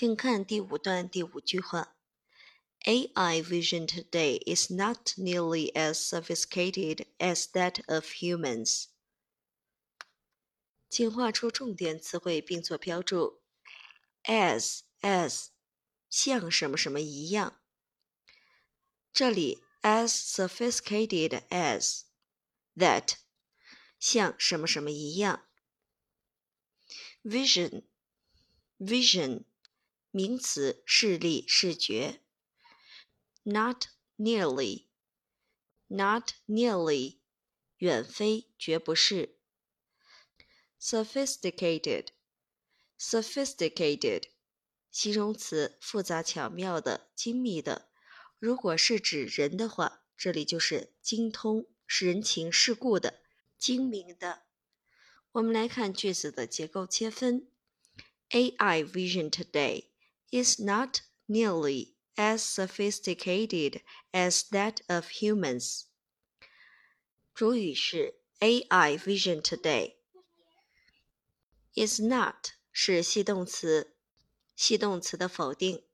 请看第五段第五句话。AI vision today is not nearly as sophisticated as that of humans. 请画出重点词汇并做标注。as as 像什么什么一样。这里 as sophisticated as that 像什么什么一样。vision vision 名词，视力、视觉。not nearly, not nearly，远非，绝不是。sophisticated, sophisticated，形容词，复杂巧妙的，精密的。如果是指人的话，这里就是精通，是人情世故的，精明的。我们来看句子的结构切分。AI vision today is not nearly as sophisticated as that of humans。主语是 AI Vision Today。is not 是系动词，系动词的否定。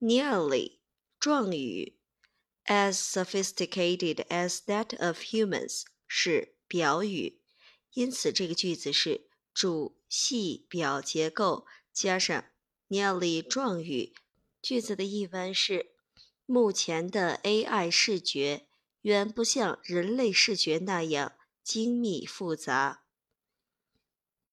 nearly 状语，as sophisticated as that of humans 是表语，因此这个句子是主系表结构加上 nearly 状语。句子的译文是：目前的 AI 视觉远不像人类视觉那样精密复杂。